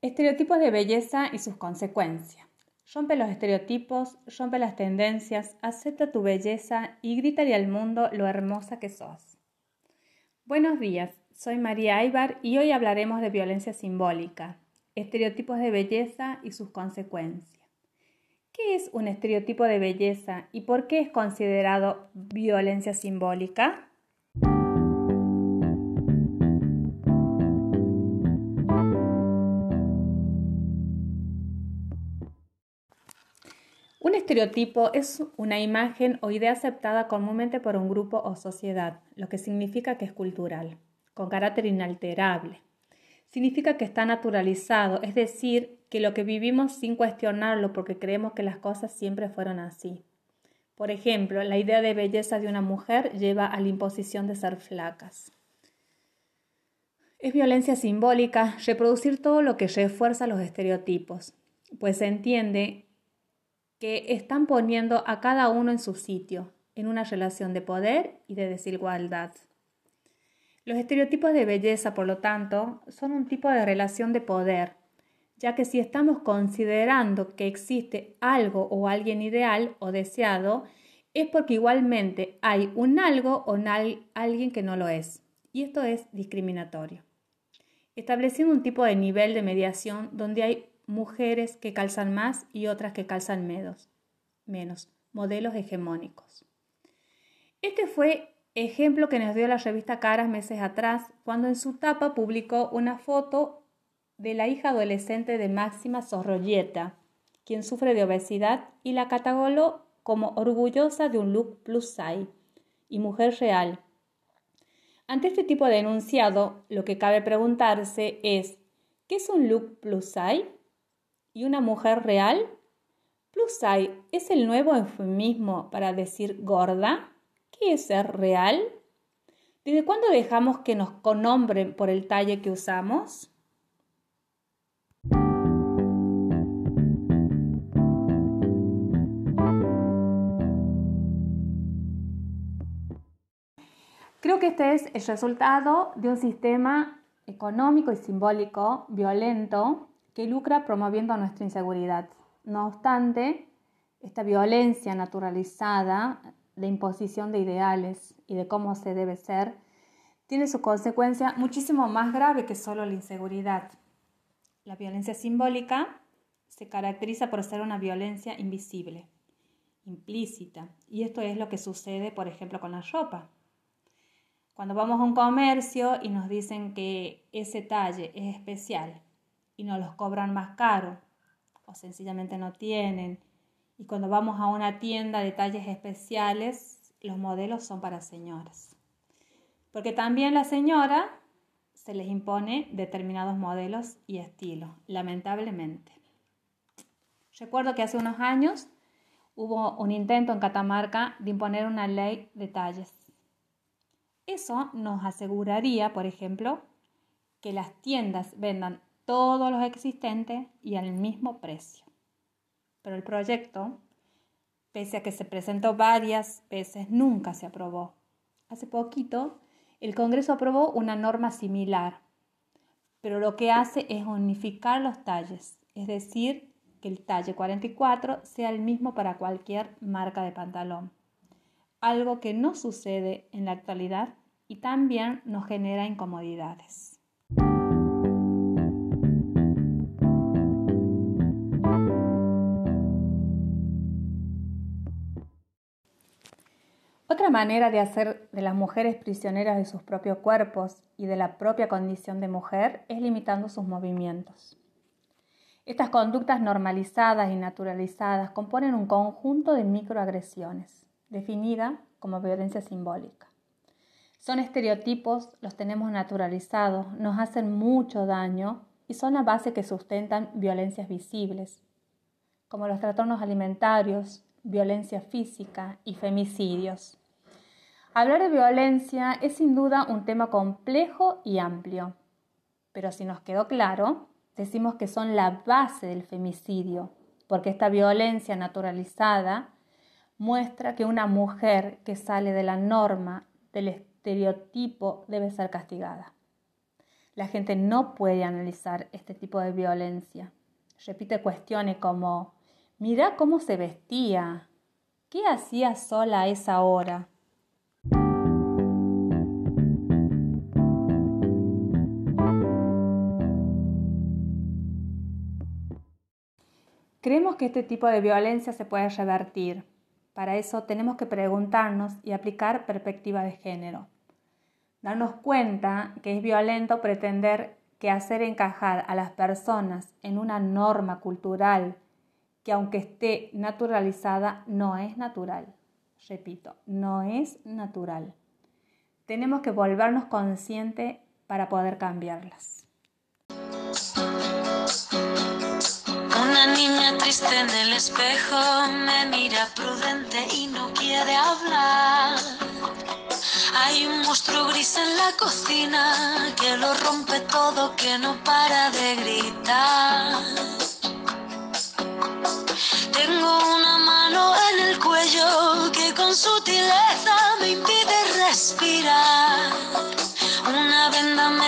Estereotipos de belleza y sus consecuencias. Rompe los estereotipos, rompe las tendencias, acepta tu belleza y grítale al mundo lo hermosa que sos. Buenos días, soy María Aybar y hoy hablaremos de violencia simbólica, estereotipos de belleza y sus consecuencias. ¿Qué es un estereotipo de belleza y por qué es considerado violencia simbólica? Estereotipo es una imagen o idea aceptada comúnmente por un grupo o sociedad, lo que significa que es cultural, con carácter inalterable. Significa que está naturalizado, es decir, que lo que vivimos sin cuestionarlo porque creemos que las cosas siempre fueron así. Por ejemplo, la idea de belleza de una mujer lleva a la imposición de ser flacas. Es violencia simbólica reproducir todo lo que refuerza los estereotipos, pues se entiende que están poniendo a cada uno en su sitio, en una relación de poder y de desigualdad. Los estereotipos de belleza, por lo tanto, son un tipo de relación de poder, ya que si estamos considerando que existe algo o alguien ideal o deseado, es porque igualmente hay un algo o alguien que no lo es, y esto es discriminatorio. Estableciendo un tipo de nivel de mediación donde hay mujeres que calzan más y otras que calzan menos, modelos hegemónicos. Este fue ejemplo que nos dio la revista Caras meses atrás, cuando en su tapa publicó una foto de la hija adolescente de Máxima Sorroyeta, quien sufre de obesidad y la catalogó como orgullosa de un look plus size y mujer real. Ante este tipo de enunciado, lo que cabe preguntarse es, ¿qué es un look plus size? Y una mujer real? Plus size es el nuevo eufemismo para decir gorda. ¿Qué es ser real? ¿Desde cuándo dejamos que nos connombren por el talle que usamos? Creo que este es el resultado de un sistema económico y simbólico violento que lucra promoviendo nuestra inseguridad. No obstante, esta violencia naturalizada de imposición de ideales y de cómo se debe ser, tiene su consecuencia muchísimo más grave que solo la inseguridad. La violencia simbólica se caracteriza por ser una violencia invisible, implícita, y esto es lo que sucede, por ejemplo, con la ropa. Cuando vamos a un comercio y nos dicen que ese talle es especial y nos los cobran más caro o sencillamente no tienen. Y cuando vamos a una tienda de talles especiales, los modelos son para señoras. Porque también la señora se les impone determinados modelos y estilos, lamentablemente. Recuerdo que hace unos años hubo un intento en Catamarca de imponer una ley de talles. Eso nos aseguraría, por ejemplo, que las tiendas vendan todos los existentes y al mismo precio. Pero el proyecto, pese a que se presentó varias veces, nunca se aprobó. Hace poquito, el Congreso aprobó una norma similar, pero lo que hace es unificar los talles, es decir, que el talle 44 sea el mismo para cualquier marca de pantalón, algo que no sucede en la actualidad y también nos genera incomodidades. Otra manera de hacer de las mujeres prisioneras de sus propios cuerpos y de la propia condición de mujer es limitando sus movimientos. Estas conductas normalizadas y naturalizadas componen un conjunto de microagresiones, definida como violencia simbólica. Son estereotipos, los tenemos naturalizados, nos hacen mucho daño y son la base que sustentan violencias visibles, como los trastornos alimentarios, violencia física y femicidios. Hablar de violencia es sin duda un tema complejo y amplio, pero si nos quedó claro, decimos que son la base del femicidio, porque esta violencia naturalizada muestra que una mujer que sale de la norma, del estereotipo, debe ser castigada. la gente no puede analizar este tipo de violencia. Repite cuestiones como, mira cómo se vestía, ¿qué hacía sola a esa hora? Creemos que este tipo de violencia se puede revertir. Para eso tenemos que preguntarnos y aplicar perspectiva de género. Darnos cuenta que es violento pretender que hacer encajar a las personas en una norma cultural que aunque esté naturalizada, no es natural. Repito, no es natural. Tenemos que volvernos conscientes para poder cambiarlas. Triste en el espejo me mira prudente y no quiere hablar. Hay un monstruo gris en la cocina que lo rompe todo, que no para de gritar. Tengo una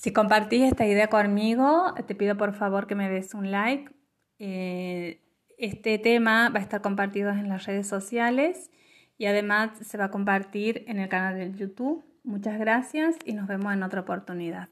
Si compartís esta idea conmigo, te pido por favor que me des un like. Eh, este tema va a estar compartido en las redes sociales y además se va a compartir en el canal de YouTube. Muchas gracias y nos vemos en otra oportunidad.